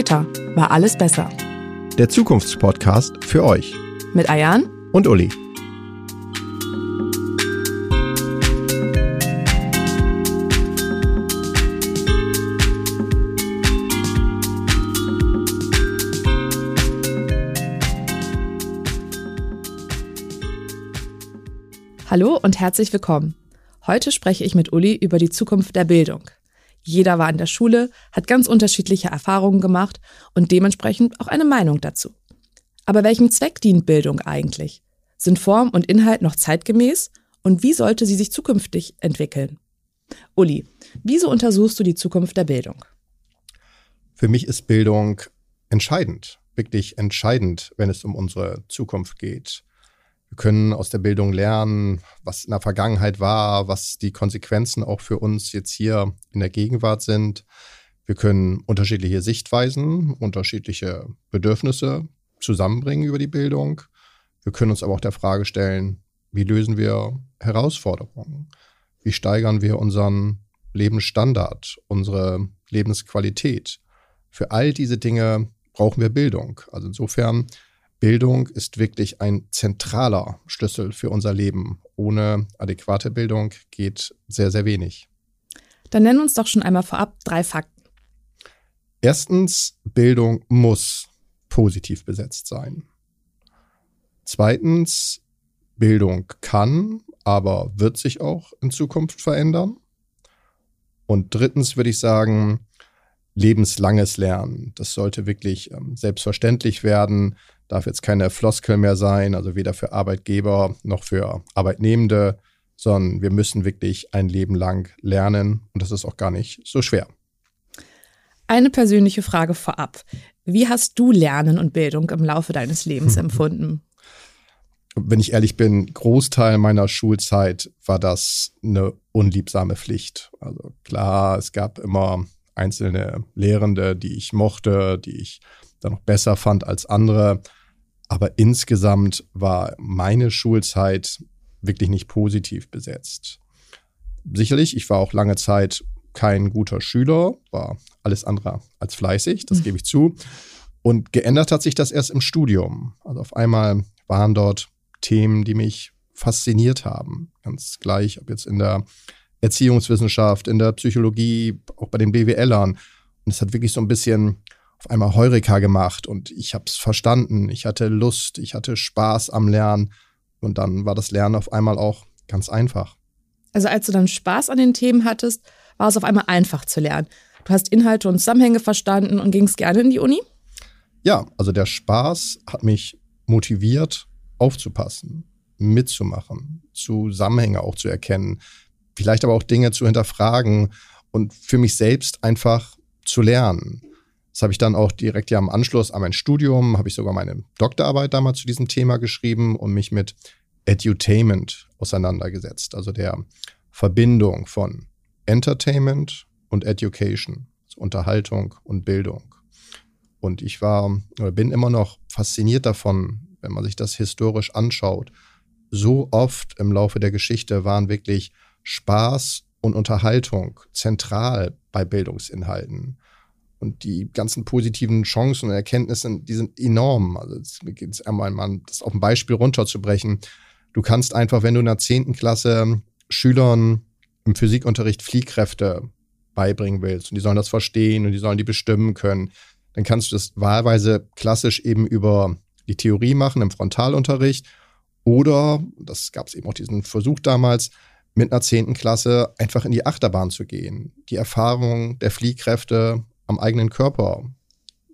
Später war alles besser. Der Zukunftspodcast für euch. Mit Ayan und Uli. Hallo und herzlich willkommen. Heute spreche ich mit Uli über die Zukunft der Bildung. Jeder war in der Schule, hat ganz unterschiedliche Erfahrungen gemacht und dementsprechend auch eine Meinung dazu. Aber welchem Zweck dient Bildung eigentlich? Sind Form und Inhalt noch zeitgemäß? Und wie sollte sie sich zukünftig entwickeln? Uli, wieso untersuchst du die Zukunft der Bildung? Für mich ist Bildung entscheidend, wirklich entscheidend, wenn es um unsere Zukunft geht. Wir können aus der Bildung lernen, was in der Vergangenheit war, was die Konsequenzen auch für uns jetzt hier in der Gegenwart sind. Wir können unterschiedliche Sichtweisen, unterschiedliche Bedürfnisse zusammenbringen über die Bildung. Wir können uns aber auch der Frage stellen, wie lösen wir Herausforderungen? Wie steigern wir unseren Lebensstandard, unsere Lebensqualität? Für all diese Dinge brauchen wir Bildung. Also insofern Bildung ist wirklich ein zentraler Schlüssel für unser Leben. Ohne adäquate Bildung geht sehr, sehr wenig. Dann nennen uns doch schon einmal vorab drei Fakten. Erstens, Bildung muss positiv besetzt sein. Zweitens, Bildung kann, aber wird sich auch in Zukunft verändern. Und drittens würde ich sagen, lebenslanges Lernen. Das sollte wirklich ähm, selbstverständlich werden darf jetzt keine Floskel mehr sein, also weder für Arbeitgeber noch für Arbeitnehmende, sondern wir müssen wirklich ein Leben lang lernen und das ist auch gar nicht so schwer. Eine persönliche Frage vorab. Wie hast du Lernen und Bildung im Laufe deines Lebens empfunden? Wenn ich ehrlich bin, Großteil meiner Schulzeit war das eine unliebsame Pflicht. Also klar, es gab immer einzelne Lehrende, die ich mochte, die ich dann noch besser fand als andere. Aber insgesamt war meine Schulzeit wirklich nicht positiv besetzt. Sicherlich, ich war auch lange Zeit kein guter Schüler, war alles andere als fleißig, das mhm. gebe ich zu. Und geändert hat sich das erst im Studium. Also auf einmal waren dort Themen, die mich fasziniert haben. Ganz gleich, ob jetzt in der Erziehungswissenschaft, in der Psychologie, auch bei den BWLern. Und es hat wirklich so ein bisschen auf einmal Heureka gemacht und ich habe es verstanden. Ich hatte Lust, ich hatte Spaß am Lernen und dann war das Lernen auf einmal auch ganz einfach. Also als du dann Spaß an den Themen hattest, war es auf einmal einfach zu lernen. Du hast Inhalte und Zusammenhänge verstanden und gingst gerne in die Uni? Ja, also der Spaß hat mich motiviert, aufzupassen, mitzumachen, Zusammenhänge auch zu erkennen, vielleicht aber auch Dinge zu hinterfragen und für mich selbst einfach zu lernen. Das habe ich dann auch direkt ja am Anschluss an mein Studium, habe ich sogar meine Doktorarbeit damals zu diesem Thema geschrieben und mich mit Edutainment auseinandergesetzt, also der Verbindung von Entertainment und Education, also Unterhaltung und Bildung. Und ich war oder bin immer noch fasziniert davon, wenn man sich das historisch anschaut. So oft im Laufe der Geschichte waren wirklich Spaß und Unterhaltung zentral bei Bildungsinhalten. Und die ganzen positiven Chancen und Erkenntnisse, die sind enorm. Also es geht einmal, mal, das auf ein Beispiel runterzubrechen. Du kannst einfach, wenn du in der zehnten Klasse Schülern im Physikunterricht Fliehkräfte beibringen willst und die sollen das verstehen und die sollen die bestimmen können, dann kannst du das wahlweise klassisch eben über die Theorie machen im Frontalunterricht oder, das gab es eben auch diesen Versuch damals, mit einer zehnten Klasse einfach in die Achterbahn zu gehen, die Erfahrung der Fliehkräfte am eigenen Körper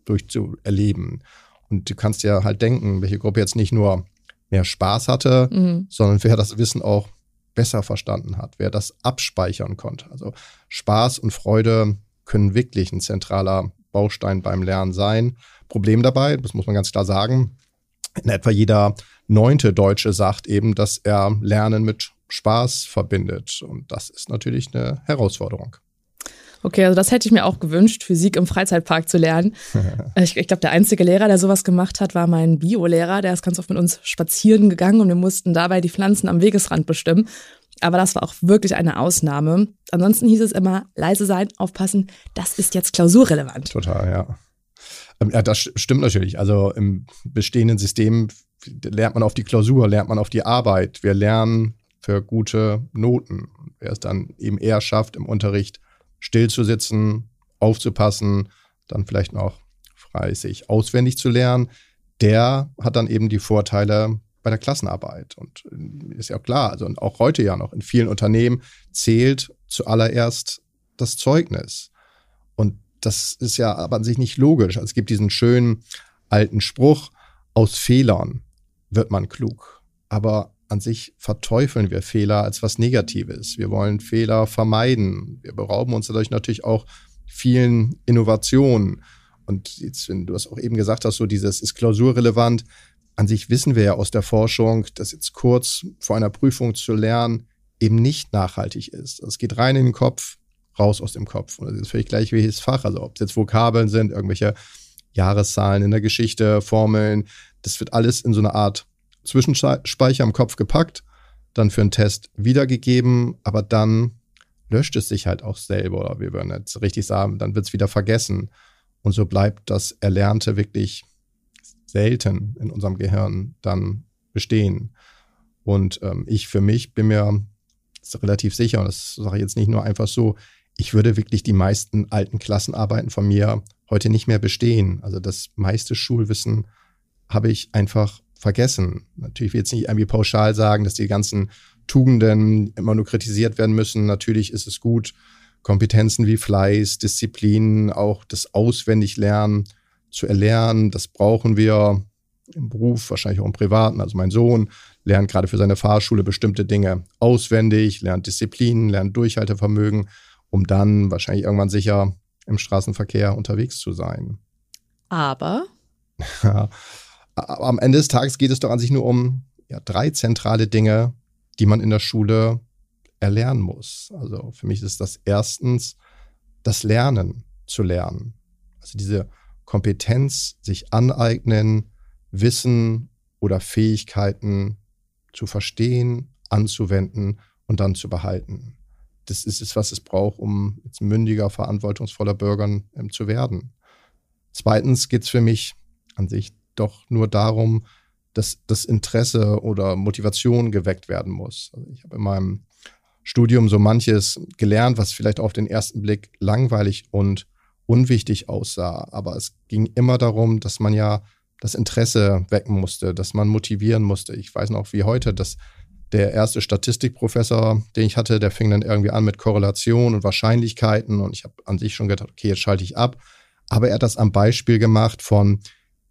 durchzuerleben. Und du kannst ja halt denken, welche Gruppe jetzt nicht nur mehr Spaß hatte, mhm. sondern wer das Wissen auch besser verstanden hat, wer das abspeichern konnte. Also Spaß und Freude können wirklich ein zentraler Baustein beim Lernen sein. Problem dabei, das muss man ganz klar sagen, in etwa jeder neunte Deutsche sagt eben, dass er Lernen mit Spaß verbindet. Und das ist natürlich eine Herausforderung. Okay, also das hätte ich mir auch gewünscht, Physik im Freizeitpark zu lernen. ich, ich glaube, der einzige Lehrer, der sowas gemacht hat, war mein Biolehrer. Der ist ganz oft mit uns spazieren gegangen und wir mussten dabei die Pflanzen am Wegesrand bestimmen. Aber das war auch wirklich eine Ausnahme. Ansonsten hieß es immer, leise sein, aufpassen, das ist jetzt klausurrelevant. Total, ja. Ähm, ja, das stimmt natürlich. Also im bestehenden System lernt man auf die Klausur, lernt man auf die Arbeit. Wir lernen für gute Noten. Wer es dann eben eher schafft, im Unterricht still zu sitzen, aufzupassen, dann vielleicht noch fleißig auswendig zu lernen, der hat dann eben die Vorteile bei der Klassenarbeit. Und äh, ist ja klar, also auch heute ja noch in vielen Unternehmen zählt zuallererst das Zeugnis. Und das ist ja aber an sich nicht logisch. Also es gibt diesen schönen alten Spruch, aus Fehlern wird man klug. Aber an sich verteufeln wir Fehler als was Negatives. Wir wollen Fehler vermeiden. Wir berauben uns dadurch natürlich auch vielen Innovationen. Und jetzt, wenn du es auch eben gesagt hast, so dieses ist klausurrelevant. An sich wissen wir ja aus der Forschung, dass jetzt kurz vor einer Prüfung zu lernen eben nicht nachhaltig ist. Also es geht rein in den Kopf, raus aus dem Kopf. Und das ist völlig gleich welches Fach. Also ob es jetzt Vokabeln sind, irgendwelche Jahreszahlen in der Geschichte, Formeln, das wird alles in so eine Art Zwischenspeicher im Kopf gepackt, dann für einen Test wiedergegeben, aber dann löscht es sich halt auch selber, oder wir würden jetzt richtig sagen, dann wird es wieder vergessen. Und so bleibt das Erlernte wirklich selten in unserem Gehirn dann bestehen. Und ähm, ich für mich bin mir relativ sicher, und das sage ich jetzt nicht nur einfach so, ich würde wirklich die meisten alten Klassenarbeiten von mir heute nicht mehr bestehen. Also das meiste Schulwissen habe ich einfach vergessen. Natürlich will ich jetzt nicht irgendwie pauschal sagen, dass die ganzen Tugenden immer nur kritisiert werden müssen. Natürlich ist es gut, Kompetenzen wie Fleiß, Disziplin, auch das Auswendiglernen zu erlernen. Das brauchen wir im Beruf, wahrscheinlich auch im Privaten. Also mein Sohn lernt gerade für seine Fahrschule bestimmte Dinge auswendig, lernt Disziplin, lernt Durchhaltevermögen, um dann wahrscheinlich irgendwann sicher im Straßenverkehr unterwegs zu sein. Aber? am Ende des Tages geht es doch an sich nur um ja, drei zentrale Dinge, die man in der Schule erlernen muss. Also für mich ist das erstens das Lernen zu lernen. Also diese Kompetenz, sich aneignen, Wissen oder Fähigkeiten zu verstehen, anzuwenden und dann zu behalten. Das ist es, was es braucht, um jetzt mündiger, verantwortungsvoller Bürger ähm, zu werden. Zweitens geht es für mich an sich doch nur darum, dass das Interesse oder Motivation geweckt werden muss. Also ich habe in meinem Studium so manches gelernt, was vielleicht auf den ersten Blick langweilig und unwichtig aussah. Aber es ging immer darum, dass man ja das Interesse wecken musste, dass man motivieren musste. Ich weiß noch wie heute, dass der erste Statistikprofessor, den ich hatte, der fing dann irgendwie an mit Korrelation und Wahrscheinlichkeiten und ich habe an sich schon gedacht, okay, jetzt schalte ich ab. Aber er hat das am Beispiel gemacht von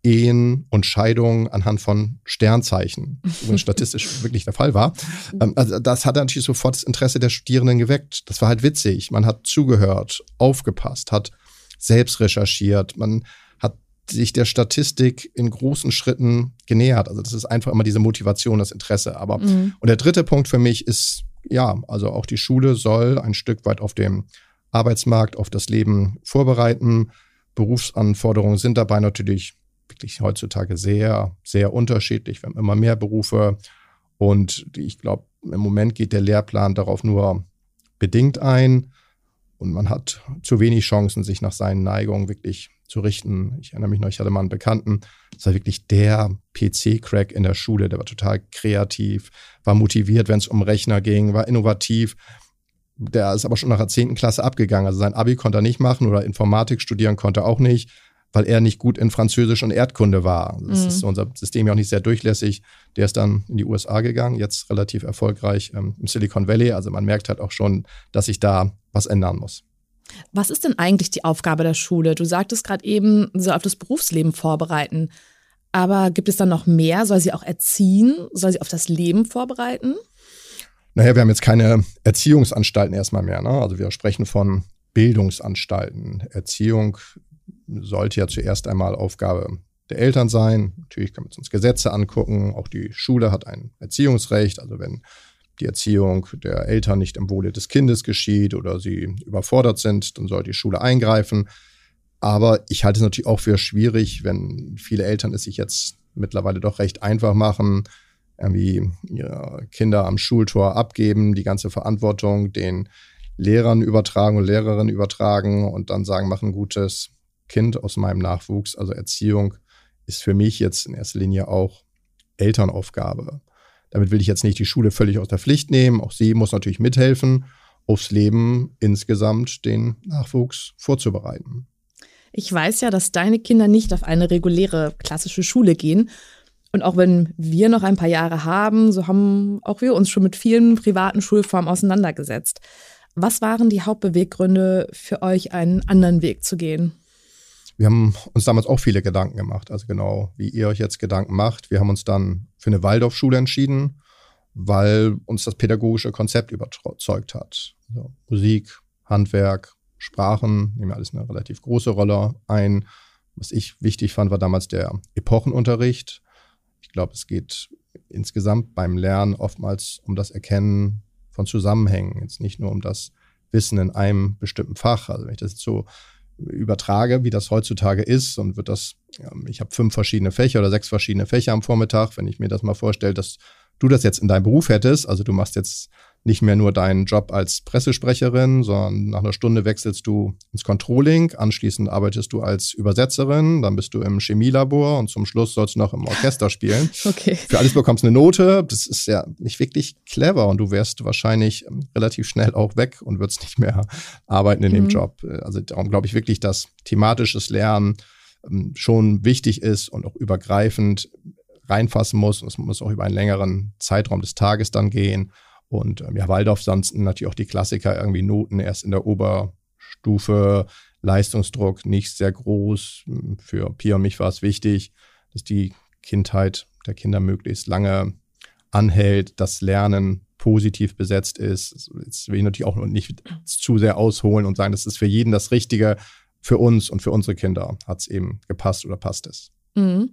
Ehen und Scheidungen anhand von Sternzeichen, wenn statistisch wirklich der Fall war. Ähm, also das hat natürlich sofort das Interesse der Studierenden geweckt. Das war halt witzig. Man hat zugehört, aufgepasst, hat selbst recherchiert, man hat sich der Statistik in großen Schritten genähert. Also das ist einfach immer diese Motivation, das Interesse. Aber mhm. und der dritte Punkt für mich ist ja, also auch die Schule soll ein Stück weit auf dem Arbeitsmarkt, auf das Leben vorbereiten. Berufsanforderungen sind dabei natürlich wirklich heutzutage sehr, sehr unterschiedlich. Wir haben immer mehr Berufe und ich glaube, im Moment geht der Lehrplan darauf nur bedingt ein und man hat zu wenig Chancen, sich nach seinen Neigungen wirklich zu richten. Ich erinnere mich noch, ich hatte mal einen Bekannten, das war wirklich der PC-Crack in der Schule, der war total kreativ, war motiviert, wenn es um Rechner ging, war innovativ. Der ist aber schon nach der 10. Klasse abgegangen. Also sein Abi konnte er nicht machen oder Informatik studieren konnte er auch nicht weil er nicht gut in Französisch und Erdkunde war. Das mhm. ist unser System ja auch nicht sehr durchlässig. Der ist dann in die USA gegangen, jetzt relativ erfolgreich ähm, im Silicon Valley. Also man merkt halt auch schon, dass sich da was ändern muss. Was ist denn eigentlich die Aufgabe der Schule? Du sagtest gerade eben, sie soll auf das Berufsleben vorbereiten. Aber gibt es dann noch mehr? Soll sie auch erziehen? Soll sie auf das Leben vorbereiten? Naja, wir haben jetzt keine Erziehungsanstalten erstmal mehr. Ne? Also wir sprechen von Bildungsanstalten. Erziehung sollte ja zuerst einmal Aufgabe der Eltern sein. Natürlich können wir uns Gesetze angucken. Auch die Schule hat ein Erziehungsrecht. Also wenn die Erziehung der Eltern nicht im Wohle des Kindes geschieht oder sie überfordert sind, dann soll die Schule eingreifen. Aber ich halte es natürlich auch für schwierig, wenn viele Eltern es sich jetzt mittlerweile doch recht einfach machen, irgendwie ihre Kinder am Schultor abgeben, die ganze Verantwortung den Lehrern übertragen und Lehrerinnen übertragen und dann sagen, machen gutes Kind, aus meinem Nachwuchs. Also Erziehung ist für mich jetzt in erster Linie auch Elternaufgabe. Damit will ich jetzt nicht die Schule völlig aus der Pflicht nehmen. Auch sie muss natürlich mithelfen, aufs Leben insgesamt den Nachwuchs vorzubereiten. Ich weiß ja, dass deine Kinder nicht auf eine reguläre klassische Schule gehen. Und auch wenn wir noch ein paar Jahre haben, so haben auch wir uns schon mit vielen privaten Schulformen auseinandergesetzt. Was waren die Hauptbeweggründe für euch, einen anderen Weg zu gehen? Wir haben uns damals auch viele Gedanken gemacht, also genau wie ihr euch jetzt Gedanken macht. Wir haben uns dann für eine Waldorfschule entschieden, weil uns das pädagogische Konzept überzeugt hat. Also Musik, Handwerk, Sprachen nehmen alles eine relativ große Rolle ein. Was ich wichtig fand, war damals der Epochenunterricht. Ich glaube, es geht insgesamt beim Lernen oftmals um das Erkennen von Zusammenhängen, jetzt nicht nur um das Wissen in einem bestimmten Fach. Also wenn ich das jetzt so übertrage, wie das heutzutage ist und wird das, ich habe fünf verschiedene Fächer oder sechs verschiedene Fächer am Vormittag, wenn ich mir das mal vorstelle, dass du das jetzt in deinem Beruf hättest, also du machst jetzt nicht mehr nur deinen Job als Pressesprecherin, sondern nach einer Stunde wechselst du ins Controlling, anschließend arbeitest du als Übersetzerin, dann bist du im Chemielabor und zum Schluss sollst du noch im Orchester spielen. Okay. Für alles bekommst du eine Note. Das ist ja nicht wirklich clever und du wärst wahrscheinlich ähm, relativ schnell auch weg und würdest nicht mehr arbeiten in mhm. dem Job. Also darum glaube ich wirklich, dass thematisches Lernen ähm, schon wichtig ist und auch übergreifend reinfassen muss. Es muss auch über einen längeren Zeitraum des Tages dann gehen. Und ähm, ja, Waldorf sonst natürlich auch die Klassiker, irgendwie Noten erst in der Oberstufe, Leistungsdruck nicht sehr groß. Für Pia und mich war es wichtig, dass die Kindheit der Kinder möglichst lange anhält, das Lernen positiv besetzt ist. Jetzt will ich natürlich auch nicht zu sehr ausholen und sagen, das ist für jeden das Richtige. Für uns und für unsere Kinder hat es eben gepasst oder passt es. Mhm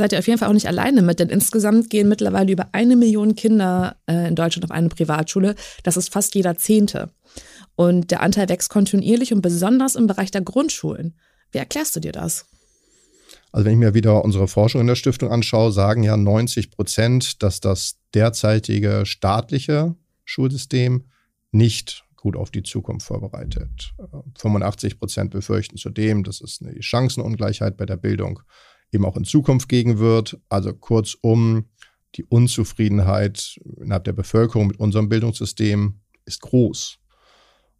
seid ihr auf jeden Fall auch nicht alleine mit, denn insgesamt gehen mittlerweile über eine Million Kinder äh, in Deutschland auf eine Privatschule. Das ist fast jeder Zehnte. Und der Anteil wächst kontinuierlich und besonders im Bereich der Grundschulen. Wie erklärst du dir das? Also wenn ich mir wieder unsere Forschung in der Stiftung anschaue, sagen ja 90 Prozent, dass das derzeitige staatliche Schulsystem nicht gut auf die Zukunft vorbereitet. 85 Prozent befürchten zudem, dass es eine Chancenungleichheit bei der Bildung eben auch in Zukunft gegen wird. Also kurzum, die Unzufriedenheit innerhalb der Bevölkerung mit unserem Bildungssystem ist groß.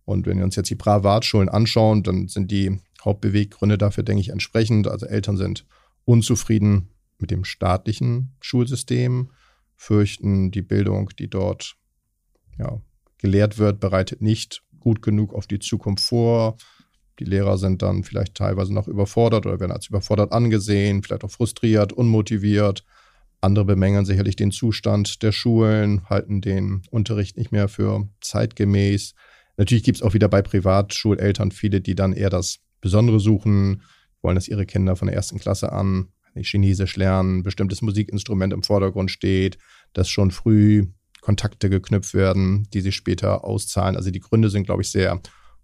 Und wenn wir uns jetzt die Privatschulen anschauen, dann sind die Hauptbeweggründe dafür, denke ich, entsprechend. Also Eltern sind unzufrieden mit dem staatlichen Schulsystem, fürchten, die Bildung, die dort ja, gelehrt wird, bereitet nicht gut genug auf die Zukunft vor, die Lehrer sind dann vielleicht teilweise noch überfordert oder werden als überfordert angesehen, vielleicht auch frustriert, unmotiviert. Andere bemängeln sicherlich den Zustand der Schulen, halten den Unterricht nicht mehr für zeitgemäß. Natürlich gibt es auch wieder bei Privatschuleltern viele, die dann eher das Besondere suchen, wollen, dass ihre Kinder von der ersten Klasse an Chinesisch lernen, bestimmtes Musikinstrument im Vordergrund steht, dass schon früh Kontakte geknüpft werden, die sich später auszahlen. Also die Gründe sind, glaube ich, sehr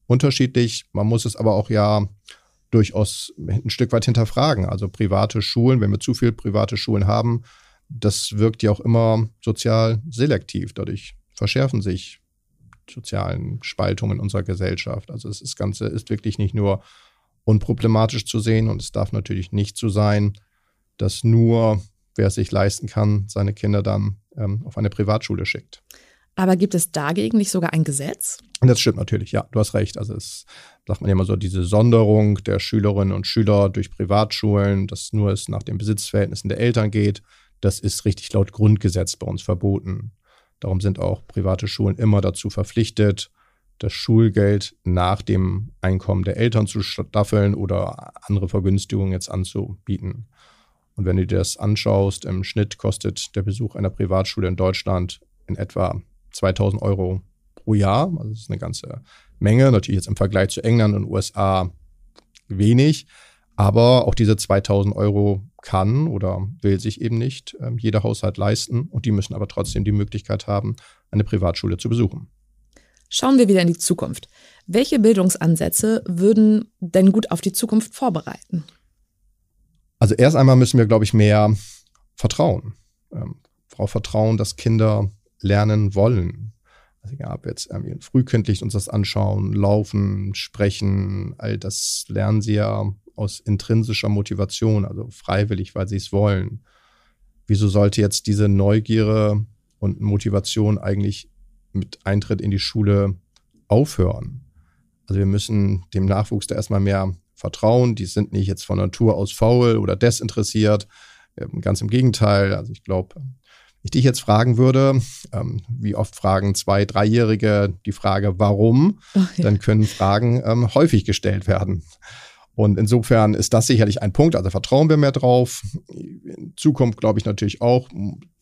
unterschiedlich. Man muss es aber auch ja durchaus ein Stück weit hinterfragen. Also private Schulen, wenn wir zu viele private Schulen haben, das wirkt ja auch immer sozial selektiv. Dadurch verschärfen sich sozialen Spaltungen in unserer Gesellschaft. Also das Ganze ist wirklich nicht nur unproblematisch zu sehen und es darf natürlich nicht so sein, dass nur wer es sich leisten kann, seine Kinder dann ähm, auf eine Privatschule schickt. Aber gibt es dagegen nicht sogar ein Gesetz? Das stimmt natürlich, ja, du hast recht. Also es sagt man ja immer so, diese Sonderung der Schülerinnen und Schüler durch Privatschulen, dass nur es nach den Besitzverhältnissen der Eltern geht, das ist richtig laut Grundgesetz bei uns verboten. Darum sind auch private Schulen immer dazu verpflichtet, das Schulgeld nach dem Einkommen der Eltern zu staffeln oder andere Vergünstigungen jetzt anzubieten. Und wenn du dir das anschaust, im Schnitt kostet der Besuch einer Privatschule in Deutschland in etwa 2000 Euro pro Jahr. Also das ist eine ganze Menge. Natürlich jetzt im Vergleich zu England und USA wenig. Aber auch diese 2000 Euro kann oder will sich eben nicht äh, jeder Haushalt leisten. Und die müssen aber trotzdem die Möglichkeit haben, eine Privatschule zu besuchen. Schauen wir wieder in die Zukunft. Welche Bildungsansätze würden denn gut auf die Zukunft vorbereiten? Also erst einmal müssen wir, glaube ich, mehr vertrauen. Ähm, darauf vertrauen, dass Kinder lernen wollen. Also ja, ob jetzt irgendwie frühkindlich uns das anschauen, laufen, sprechen, all das lernen sie ja aus intrinsischer Motivation, also freiwillig, weil sie es wollen. Wieso sollte jetzt diese Neugierde und Motivation eigentlich mit Eintritt in die Schule aufhören? Also wir müssen dem Nachwuchs da erstmal mehr vertrauen. Die sind nicht jetzt von Natur aus faul oder desinteressiert. Ähm, ganz im Gegenteil. Also ich glaube, ich dich jetzt fragen würde, ähm, wie oft fragen zwei, dreijährige die Frage, warum, oh, ja. dann können Fragen ähm, häufig gestellt werden. Und insofern ist das sicherlich ein Punkt. Also vertrauen wir mehr drauf. In Zukunft glaube ich natürlich auch,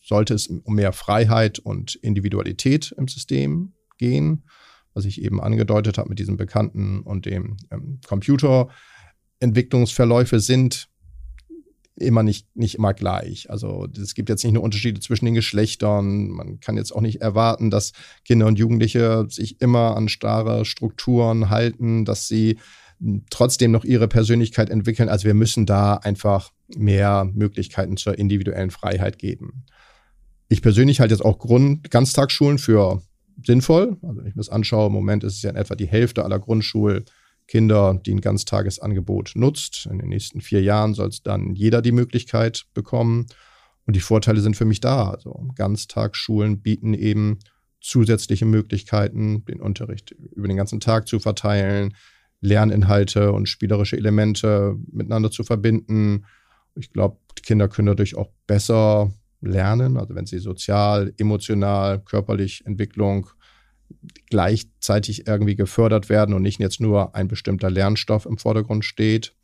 sollte es um mehr Freiheit und Individualität im System gehen, was ich eben angedeutet habe mit diesem Bekannten und dem ähm, Computerentwicklungsverläufe sind immer nicht, nicht immer gleich. Also es gibt jetzt nicht nur Unterschiede zwischen den Geschlechtern. Man kann jetzt auch nicht erwarten, dass Kinder und Jugendliche sich immer an starre Strukturen halten, dass sie trotzdem noch ihre Persönlichkeit entwickeln. Also wir müssen da einfach mehr Möglichkeiten zur individuellen Freiheit geben. Ich persönlich halte jetzt auch Grund Ganztagsschulen für sinnvoll. Also wenn ich mir das anschaue, im Moment ist es ja in etwa die Hälfte aller Grundschulkinder, die ein Ganztagesangebot nutzt. In den nächsten vier Jahren soll es dann jeder die Möglichkeit bekommen. Und die Vorteile sind für mich da. Also Ganztagsschulen bieten eben zusätzliche Möglichkeiten, den Unterricht über den ganzen Tag zu verteilen, Lerninhalte und spielerische Elemente miteinander zu verbinden. Ich glaube, Kinder können dadurch auch besser lernen, also wenn sie sozial, emotional, körperlich Entwicklung gleichzeitig irgendwie gefördert werden und nicht jetzt nur ein bestimmter Lernstoff im Vordergrund steht.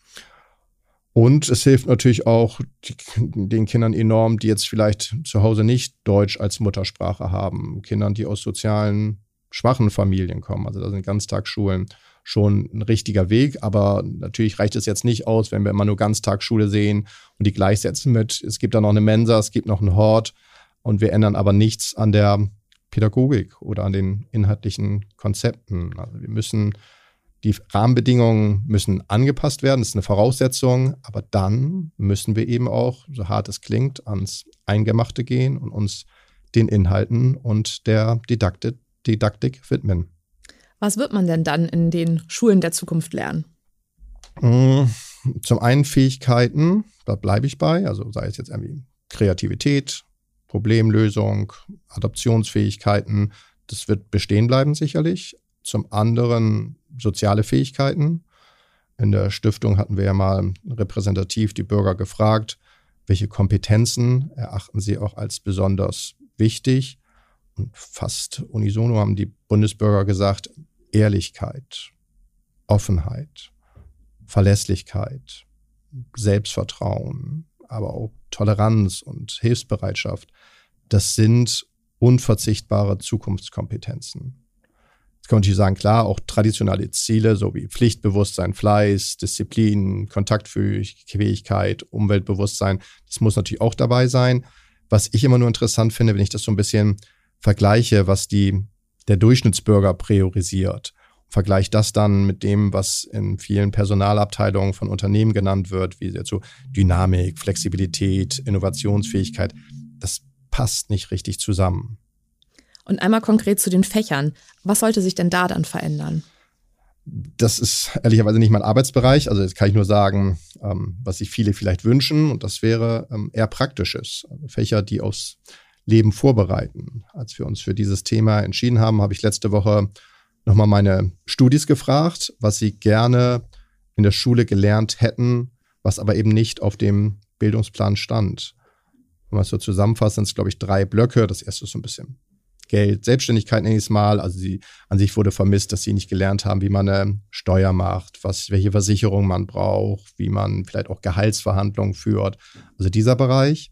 Und es hilft natürlich auch die, den Kindern enorm, die jetzt vielleicht zu Hause nicht Deutsch als Muttersprache haben. Kindern, die aus sozialen schwachen Familien kommen. Also da sind Ganztagsschulen schon ein richtiger Weg. Aber natürlich reicht es jetzt nicht aus, wenn wir immer nur Ganztagsschule sehen und die gleichsetzen mit, es gibt da noch eine Mensa, es gibt noch einen Hort und wir ändern aber nichts an der Pädagogik oder an den inhaltlichen Konzepten. Also wir müssen, die Rahmenbedingungen müssen angepasst werden, das ist eine Voraussetzung, aber dann müssen wir eben auch, so hart es klingt, ans Eingemachte gehen und uns den Inhalten und der Didaktik, Didaktik widmen. Was wird man denn dann in den Schulen der Zukunft lernen? Mm, zum einen Fähigkeiten, da bleibe ich bei, also sei es jetzt irgendwie Kreativität, Problemlösung, Adaptionsfähigkeiten, das wird bestehen bleiben sicherlich. Zum anderen soziale Fähigkeiten. In der Stiftung hatten wir ja mal repräsentativ die Bürger gefragt, welche Kompetenzen erachten sie auch als besonders wichtig. Und fast unisono haben die Bundesbürger gesagt, Ehrlichkeit, Offenheit, Verlässlichkeit, Selbstvertrauen, aber auch Toleranz und Hilfsbereitschaft, das sind unverzichtbare Zukunftskompetenzen. Jetzt kann man natürlich sagen, klar, auch traditionelle Ziele, so wie Pflichtbewusstsein, Fleiß, Disziplin, Kontaktfähigkeit, Umweltbewusstsein, das muss natürlich auch dabei sein. Was ich immer nur interessant finde, wenn ich das so ein bisschen vergleiche, was die der Durchschnittsbürger priorisiert. Vergleicht das dann mit dem, was in vielen Personalabteilungen von Unternehmen genannt wird, wie jetzt so Dynamik, Flexibilität, Innovationsfähigkeit. Das passt nicht richtig zusammen. Und einmal konkret zu den Fächern. Was sollte sich denn da dann verändern? Das ist ehrlicherweise nicht mein Arbeitsbereich. Also jetzt kann ich nur sagen, ähm, was sich viele vielleicht wünschen. Und das wäre ähm, eher praktisches. Also Fächer, die aus Leben vorbereiten. Als wir uns für dieses Thema entschieden haben, habe ich letzte Woche nochmal meine Studis gefragt, was sie gerne in der Schule gelernt hätten, was aber eben nicht auf dem Bildungsplan stand. Wenn man es so zusammenfasst, sind es, glaube ich, drei Blöcke. Das erste ist so ein bisschen Geld, Selbstständigkeit nenne ich es mal. Also sie, an sich wurde vermisst, dass sie nicht gelernt haben, wie man eine Steuer macht, was, welche Versicherung man braucht, wie man vielleicht auch Gehaltsverhandlungen führt. Also dieser Bereich.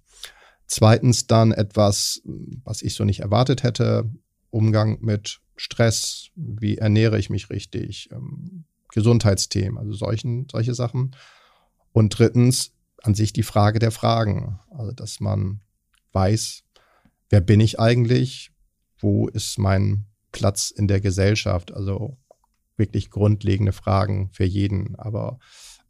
Zweitens dann etwas, was ich so nicht erwartet hätte, Umgang mit Stress, wie ernähre ich mich richtig, ähm, Gesundheitsthemen, also solchen, solche Sachen. Und drittens an sich die Frage der Fragen, also dass man weiß, wer bin ich eigentlich, wo ist mein Platz in der Gesellschaft, also wirklich grundlegende Fragen für jeden. Aber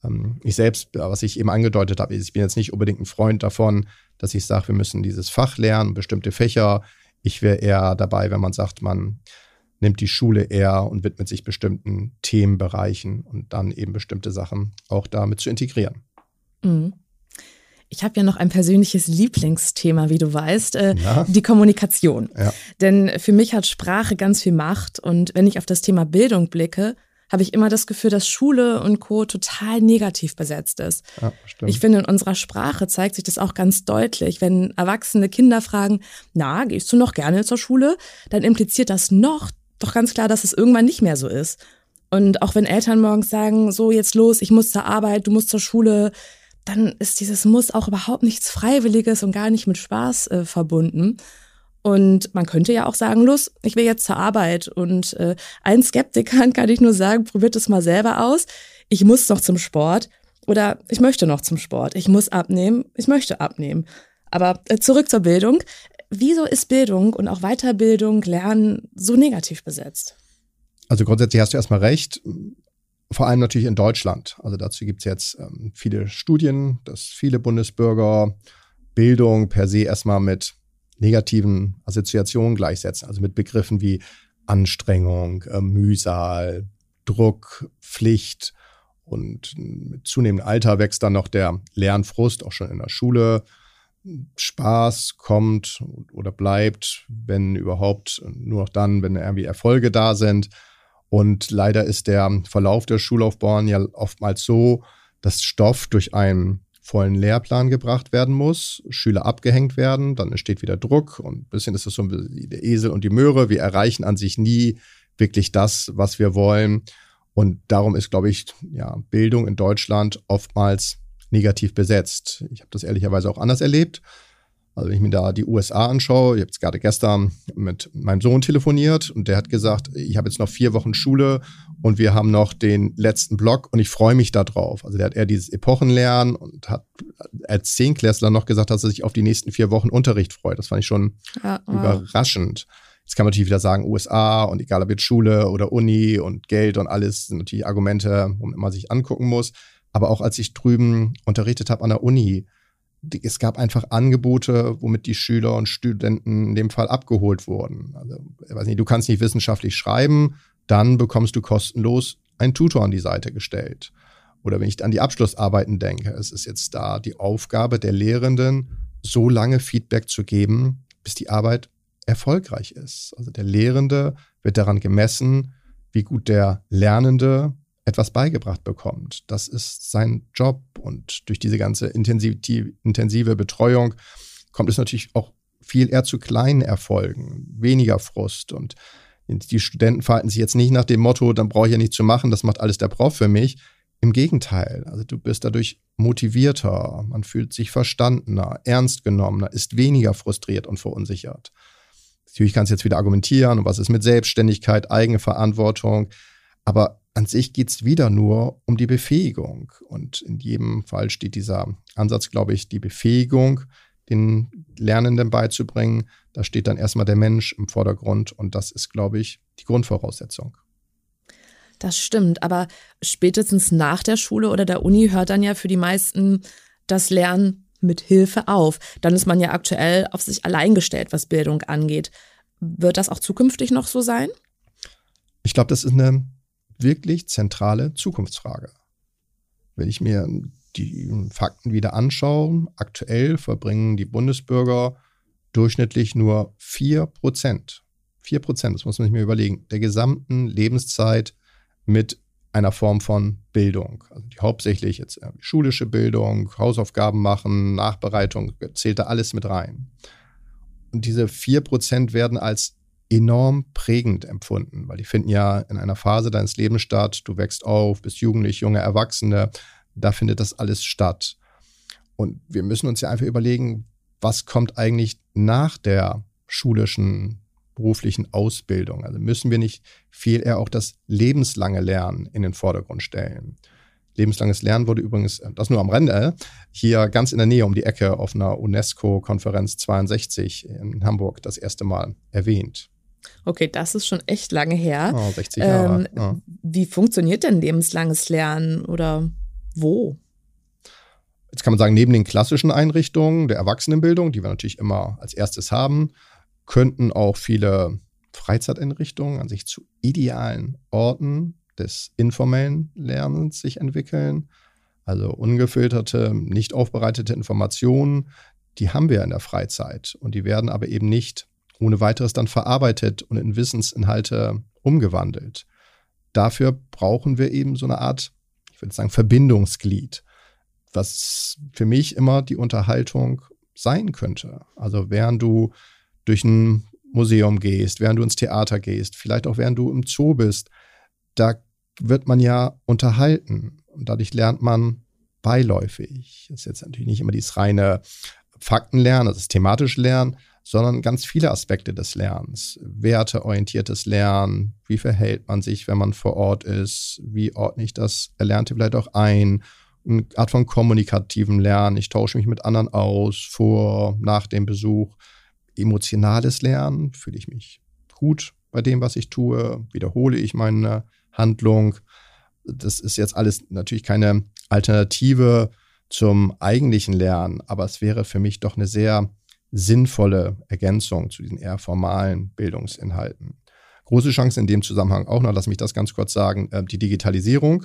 ähm, ich selbst, was ich eben angedeutet habe, ich bin jetzt nicht unbedingt ein Freund davon, dass ich sage, wir müssen dieses Fach lernen, bestimmte Fächer. Ich wäre eher dabei, wenn man sagt, man nimmt die Schule eher und widmet sich bestimmten Themenbereichen und dann eben bestimmte Sachen auch damit zu integrieren. Mhm. Ich habe ja noch ein persönliches Lieblingsthema, wie du weißt, äh, ja. die Kommunikation. Ja. Denn für mich hat Sprache ganz viel Macht. Und wenn ich auf das Thema Bildung blicke, habe ich immer das Gefühl, dass Schule und Co. total negativ besetzt ist. Ja, ich finde, in unserer Sprache zeigt sich das auch ganz deutlich. Wenn erwachsene Kinder fragen, na, gehst du noch gerne zur Schule? Dann impliziert das noch doch ganz klar, dass es irgendwann nicht mehr so ist. Und auch wenn Eltern morgens sagen, so jetzt los, ich muss zur Arbeit, du musst zur Schule, dann ist dieses Muss auch überhaupt nichts Freiwilliges und gar nicht mit Spaß äh, verbunden. Und man könnte ja auch sagen, los, ich will jetzt zur Arbeit. Und äh, ein Skeptikern kann ich nur sagen, probiert es mal selber aus. Ich muss noch zum Sport oder ich möchte noch zum Sport. Ich muss abnehmen, ich möchte abnehmen. Aber äh, zurück zur Bildung. Wieso ist Bildung und auch Weiterbildung, Lernen so negativ besetzt? Also grundsätzlich hast du erstmal recht vor allem natürlich in Deutschland. Also dazu gibt es jetzt ähm, viele Studien, dass viele Bundesbürger Bildung per se erstmal mit negativen Assoziationen gleichsetzen, also mit Begriffen wie Anstrengung, äh, Mühsal, Druck, Pflicht und mit zunehmendem Alter wächst dann noch der Lernfrust, auch schon in der Schule. Spaß kommt oder bleibt, wenn überhaupt, nur noch dann, wenn irgendwie Erfolge da sind. Und leider ist der Verlauf der Schullaufbahn ja oftmals so, dass Stoff durch einen vollen Lehrplan gebracht werden muss, Schüler abgehängt werden, dann entsteht wieder Druck und ein bisschen ist das so der Esel und die Möhre. Wir erreichen an sich nie wirklich das, was wir wollen. Und darum ist, glaube ich, ja, Bildung in Deutschland oftmals negativ besetzt. Ich habe das ehrlicherweise auch anders erlebt. Also wenn ich mir da die USA anschaue, ich habe jetzt gerade gestern mit meinem Sohn telefoniert und der hat gesagt, ich habe jetzt noch vier Wochen Schule und wir haben noch den letzten Block und ich freue mich da drauf. Also der hat eher dieses Epochenlernen und hat als Zehnklässler noch gesagt, dass er sich auf die nächsten vier Wochen Unterricht freut. Das fand ich schon ja, wow. überraschend. Jetzt kann man natürlich wieder sagen, USA und egal ob jetzt Schule oder Uni und Geld und alles sind natürlich Argumente, wo man sich angucken muss. Aber auch als ich drüben unterrichtet habe an der Uni, es gab einfach Angebote, womit die Schüler und Studenten in dem Fall abgeholt wurden. Also, weiß nicht, du kannst nicht wissenschaftlich schreiben, dann bekommst du kostenlos einen Tutor an die Seite gestellt. Oder wenn ich an die Abschlussarbeiten denke, es ist jetzt da die Aufgabe der Lehrenden, so lange Feedback zu geben, bis die Arbeit erfolgreich ist. Also der Lehrende wird daran gemessen, wie gut der Lernende etwas beigebracht bekommt. Das ist sein Job und durch diese ganze intensive Betreuung kommt es natürlich auch viel eher zu kleinen Erfolgen, weniger Frust und die Studenten verhalten sich jetzt nicht nach dem Motto, dann brauche ich ja nichts zu machen, das macht alles der Prof für mich. Im Gegenteil, also du bist dadurch motivierter, man fühlt sich verstandener, ernst genommener, ist weniger frustriert und verunsichert. Natürlich kannst du jetzt wieder argumentieren, was ist mit Selbstständigkeit, Eigenverantwortung, aber an sich geht es wieder nur um die Befähigung. Und in jedem Fall steht dieser Ansatz, glaube ich, die Befähigung, den Lernenden beizubringen. Da steht dann erstmal der Mensch im Vordergrund und das ist, glaube ich, die Grundvoraussetzung. Das stimmt, aber spätestens nach der Schule oder der Uni hört dann ja für die meisten das Lernen mit Hilfe auf. Dann ist man ja aktuell auf sich allein gestellt, was Bildung angeht. Wird das auch zukünftig noch so sein? Ich glaube, das ist eine wirklich zentrale Zukunftsfrage. Wenn ich mir die Fakten wieder anschaue, aktuell verbringen die Bundesbürger durchschnittlich nur 4 Prozent, 4 Prozent, das muss man sich mir überlegen, der gesamten Lebenszeit mit einer Form von Bildung. Also die hauptsächlich jetzt schulische Bildung, Hausaufgaben machen, Nachbereitung, zählt da alles mit rein. Und diese 4 Prozent werden als enorm prägend empfunden, weil die finden ja in einer Phase deines Lebens statt, du wächst auf, bist jugendlich, junge Erwachsene, da findet das alles statt. Und wir müssen uns ja einfach überlegen, was kommt eigentlich nach der schulischen, beruflichen Ausbildung? Also müssen wir nicht viel eher auch das lebenslange Lernen in den Vordergrund stellen? Lebenslanges Lernen wurde übrigens, äh, das nur am Rande, hier ganz in der Nähe um die Ecke auf einer UNESCO-Konferenz 62 in Hamburg das erste Mal erwähnt. Okay, das ist schon echt lange her. Oh, 60 Jahre. Ähm, ja. Wie funktioniert denn lebenslanges Lernen oder wo? Jetzt kann man sagen, neben den klassischen Einrichtungen der Erwachsenenbildung, die wir natürlich immer als erstes haben, könnten auch viele Freizeiteinrichtungen an sich zu idealen Orten des informellen Lernens sich entwickeln. Also ungefilterte, nicht aufbereitete Informationen, die haben wir in der Freizeit und die werden aber eben nicht ohne weiteres dann verarbeitet und in Wissensinhalte umgewandelt. Dafür brauchen wir eben so eine Art, ich würde sagen, Verbindungsglied, was für mich immer die Unterhaltung sein könnte. Also während du durch ein Museum gehst, während du ins Theater gehst, vielleicht auch während du im Zoo bist, da wird man ja unterhalten und dadurch lernt man beiläufig. Das ist jetzt natürlich nicht immer dieses reine Faktenlernen, also das thematische Lernen, sondern ganz viele Aspekte des Lernens. Werteorientiertes Lernen, wie verhält man sich, wenn man vor Ort ist, wie ordne ich das Erlernte vielleicht auch ein, eine Art von kommunikativem Lernen, ich tausche mich mit anderen aus, vor, nach dem Besuch. Emotionales Lernen, fühle ich mich gut bei dem, was ich tue, wiederhole ich meine Handlung. Das ist jetzt alles natürlich keine Alternative zum eigentlichen Lernen, aber es wäre für mich doch eine sehr sinnvolle Ergänzung zu diesen eher formalen Bildungsinhalten. Große Chance in dem Zusammenhang auch noch, lass mich das ganz kurz sagen, äh, die Digitalisierung.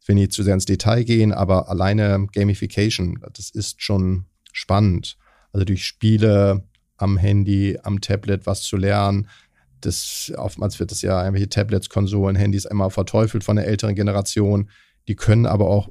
Ich will nicht zu sehr ins Detail gehen, aber alleine Gamification, das ist schon spannend. Also durch Spiele am Handy, am Tablet was zu lernen. Das, oftmals wird das ja irgendwelche Tablets, Konsolen, Handys immer verteufelt von der älteren Generation. Die können aber auch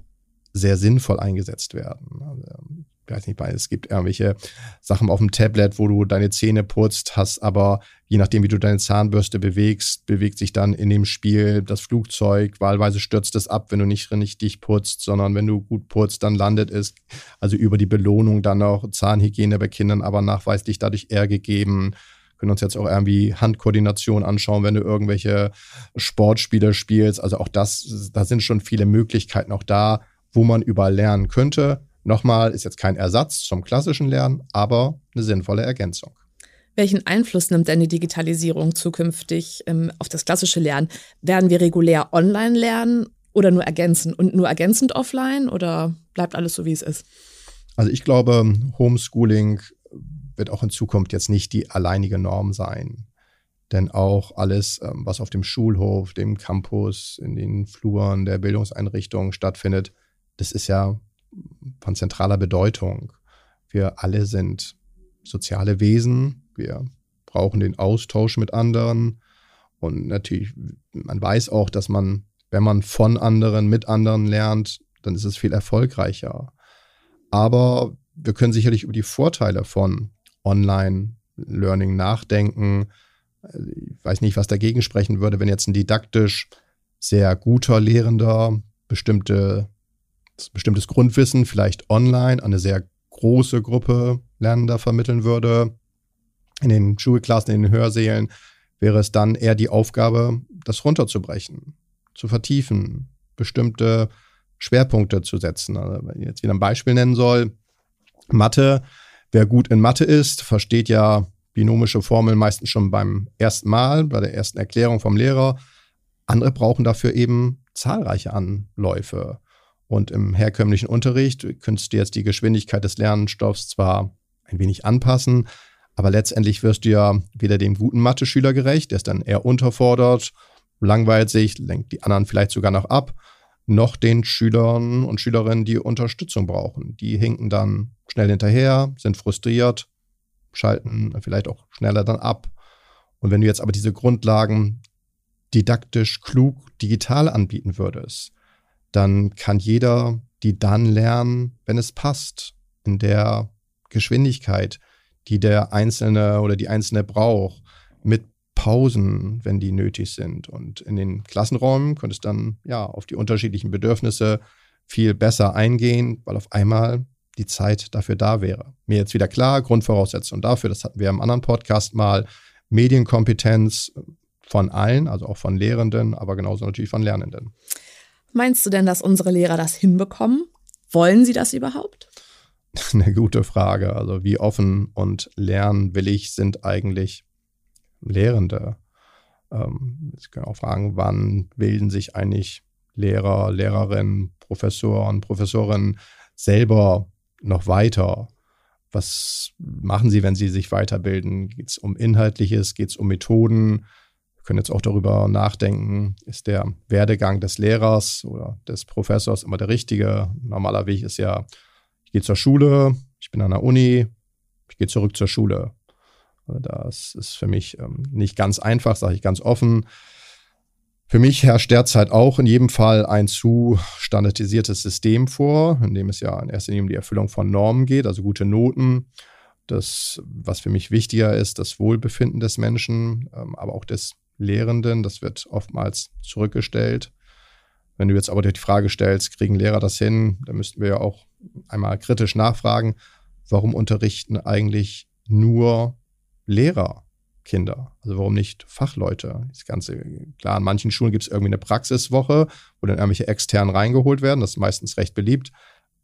sehr sinnvoll eingesetzt werden. Also, weiß nicht, es gibt irgendwelche Sachen auf dem Tablet, wo du deine Zähne putzt, hast aber, je nachdem, wie du deine Zahnbürste bewegst, bewegt sich dann in dem Spiel das Flugzeug. Wahlweise stürzt es ab, wenn du nicht richtig putzt, sondern wenn du gut putzt, dann landet es. Also über die Belohnung dann auch Zahnhygiene bei Kindern, aber nachweislich dadurch eher gegeben können uns jetzt auch irgendwie Handkoordination anschauen, wenn du irgendwelche Sportspiele spielst. Also auch das, da sind schon viele Möglichkeiten auch da, wo man überall lernen könnte. Nochmal, ist jetzt kein Ersatz zum klassischen Lernen, aber eine sinnvolle Ergänzung. Welchen Einfluss nimmt denn die Digitalisierung zukünftig ähm, auf das klassische Lernen? Werden wir regulär online lernen oder nur ergänzend und nur ergänzend offline oder bleibt alles so, wie es ist? Also ich glaube, Homeschooling wird auch in Zukunft jetzt nicht die alleinige Norm sein. Denn auch alles, ähm, was auf dem Schulhof, dem Campus, in den Fluren der Bildungseinrichtungen stattfindet, das ist ja von zentraler Bedeutung. Wir alle sind soziale Wesen. Wir brauchen den Austausch mit anderen. Und natürlich, man weiß auch, dass man, wenn man von anderen, mit anderen lernt, dann ist es viel erfolgreicher. Aber wir können sicherlich über die Vorteile von Online-Learning nachdenken. Ich weiß nicht, was dagegen sprechen würde, wenn jetzt ein didaktisch sehr guter Lehrender bestimmte bestimmtes Grundwissen vielleicht online an eine sehr große Gruppe Lernender vermitteln würde. In den Schulklassen, in den Hörsälen wäre es dann eher die Aufgabe, das runterzubrechen, zu vertiefen, bestimmte Schwerpunkte zu setzen. Also wenn ich jetzt wieder ein Beispiel nennen soll, Mathe, wer gut in Mathe ist, versteht ja binomische Formeln meistens schon beim ersten Mal, bei der ersten Erklärung vom Lehrer. Andere brauchen dafür eben zahlreiche Anläufe. Und im herkömmlichen Unterricht könntest du jetzt die Geschwindigkeit des Lernstoffs zwar ein wenig anpassen, aber letztendlich wirst du ja weder dem guten Mathe-Schüler gerecht, der ist dann eher unterfordert, langweilt sich, lenkt die anderen vielleicht sogar noch ab, noch den Schülern und Schülerinnen, die Unterstützung brauchen. Die hinken dann schnell hinterher, sind frustriert, schalten vielleicht auch schneller dann ab. Und wenn du jetzt aber diese Grundlagen didaktisch klug digital anbieten würdest, dann kann jeder die dann lernen, wenn es passt, in der Geschwindigkeit, die der Einzelne oder die Einzelne braucht, mit Pausen, wenn die nötig sind. Und in den Klassenräumen könnte es dann ja auf die unterschiedlichen Bedürfnisse viel besser eingehen, weil auf einmal die Zeit dafür da wäre. Mir jetzt wieder klar, Grundvoraussetzung dafür, das hatten wir im anderen Podcast mal, Medienkompetenz von allen, also auch von Lehrenden, aber genauso natürlich von Lernenden. Meinst du denn, dass unsere Lehrer das hinbekommen? Wollen sie das überhaupt? Eine gute Frage. Also wie offen und lernwillig sind eigentlich Lehrende? Ähm, ich kann auch fragen, wann bilden sich eigentlich Lehrer, Lehrerinnen, Professoren, Professorinnen selber noch weiter? Was machen sie, wenn sie sich weiterbilden? Geht es um Inhaltliches? Geht es um Methoden? Können jetzt auch darüber nachdenken, ist der Werdegang des Lehrers oder des Professors immer der richtige? Normaler Weg ist ja, ich gehe zur Schule, ich bin an der Uni, ich gehe zurück zur Schule. Also das ist für mich ähm, nicht ganz einfach, sage ich ganz offen. Für mich herrscht derzeit auch in jedem Fall ein zu standardisiertes System vor, in dem es ja in erster Linie um die Erfüllung von Normen geht, also gute Noten. Das, was für mich wichtiger ist, das Wohlbefinden des Menschen, ähm, aber auch des Lehrenden, das wird oftmals zurückgestellt. Wenn du jetzt aber die Frage stellst, kriegen Lehrer das hin, dann müssten wir ja auch einmal kritisch nachfragen, warum unterrichten eigentlich nur Lehrer Kinder? Also warum nicht Fachleute? Das Ganze, klar, an manchen Schulen gibt es irgendwie eine Praxiswoche, wo dann irgendwelche externen reingeholt werden. Das ist meistens recht beliebt.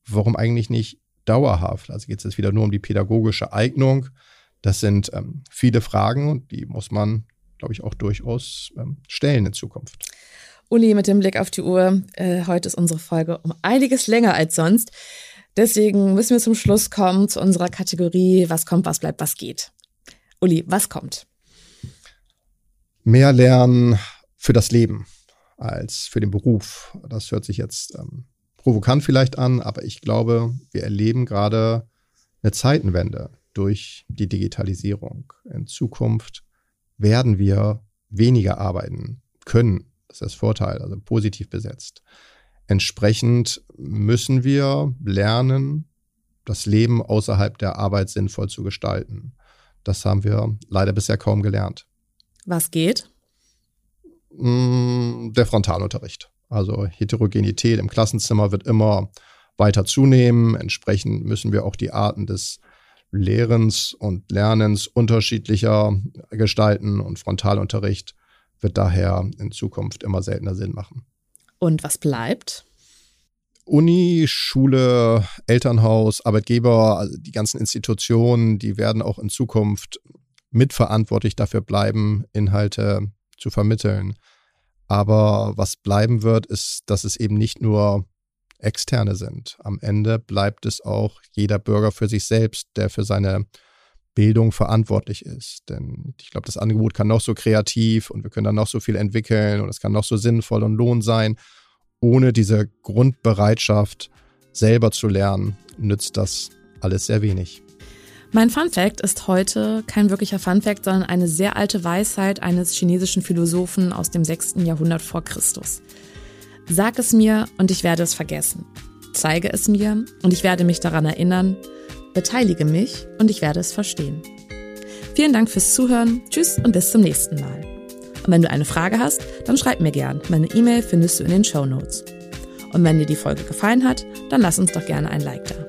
Warum eigentlich nicht dauerhaft? Also geht es jetzt wieder nur um die pädagogische Eignung. Das sind ähm, viele Fragen und die muss man, glaube ich, auch durchaus ähm, stellen in Zukunft. Uli, mit dem Blick auf die Uhr, äh, heute ist unsere Folge um einiges länger als sonst. Deswegen müssen wir zum Schluss kommen zu unserer Kategorie Was kommt, was bleibt, was geht. Uli, was kommt? Mehr lernen für das Leben als für den Beruf. Das hört sich jetzt ähm, provokant vielleicht an, aber ich glaube, wir erleben gerade eine Zeitenwende durch die Digitalisierung. In Zukunft werden wir weniger arbeiten können. Das ist das Vorteil, also positiv besetzt. Entsprechend müssen wir lernen, das Leben außerhalb der Arbeit sinnvoll zu gestalten. Das haben wir leider bisher kaum gelernt. Was geht? Mm, der Frontalunterricht. Also Heterogenität im Klassenzimmer wird immer weiter zunehmen. Entsprechend müssen wir auch die Arten des Lehrens und Lernens unterschiedlicher gestalten und Frontalunterricht wird daher in Zukunft immer seltener Sinn machen. Und was bleibt? Uni, Schule, Elternhaus, Arbeitgeber, also die ganzen Institutionen, die werden auch in Zukunft mitverantwortlich dafür bleiben, Inhalte zu vermitteln. Aber was bleiben wird, ist, dass es eben nicht nur externe sind. Am Ende bleibt es auch jeder Bürger für sich selbst, der für seine Bildung verantwortlich ist. Denn ich glaube, das Angebot kann noch so kreativ und wir können dann noch so viel entwickeln und es kann noch so sinnvoll und lohn sein ohne diese Grundbereitschaft, selber zu lernen, nützt das alles sehr wenig. Mein Fun Fact ist heute kein wirklicher Fun Fact, sondern eine sehr alte Weisheit eines chinesischen Philosophen aus dem 6. Jahrhundert vor Christus. Sag es mir und ich werde es vergessen. Zeige es mir und ich werde mich daran erinnern. Beteilige mich und ich werde es verstehen. Vielen Dank fürs Zuhören. Tschüss und bis zum nächsten Mal. Und wenn du eine Frage hast, dann schreib mir gern. Meine E-Mail findest du in den Show Notes. Und wenn dir die Folge gefallen hat, dann lass uns doch gerne ein Like da.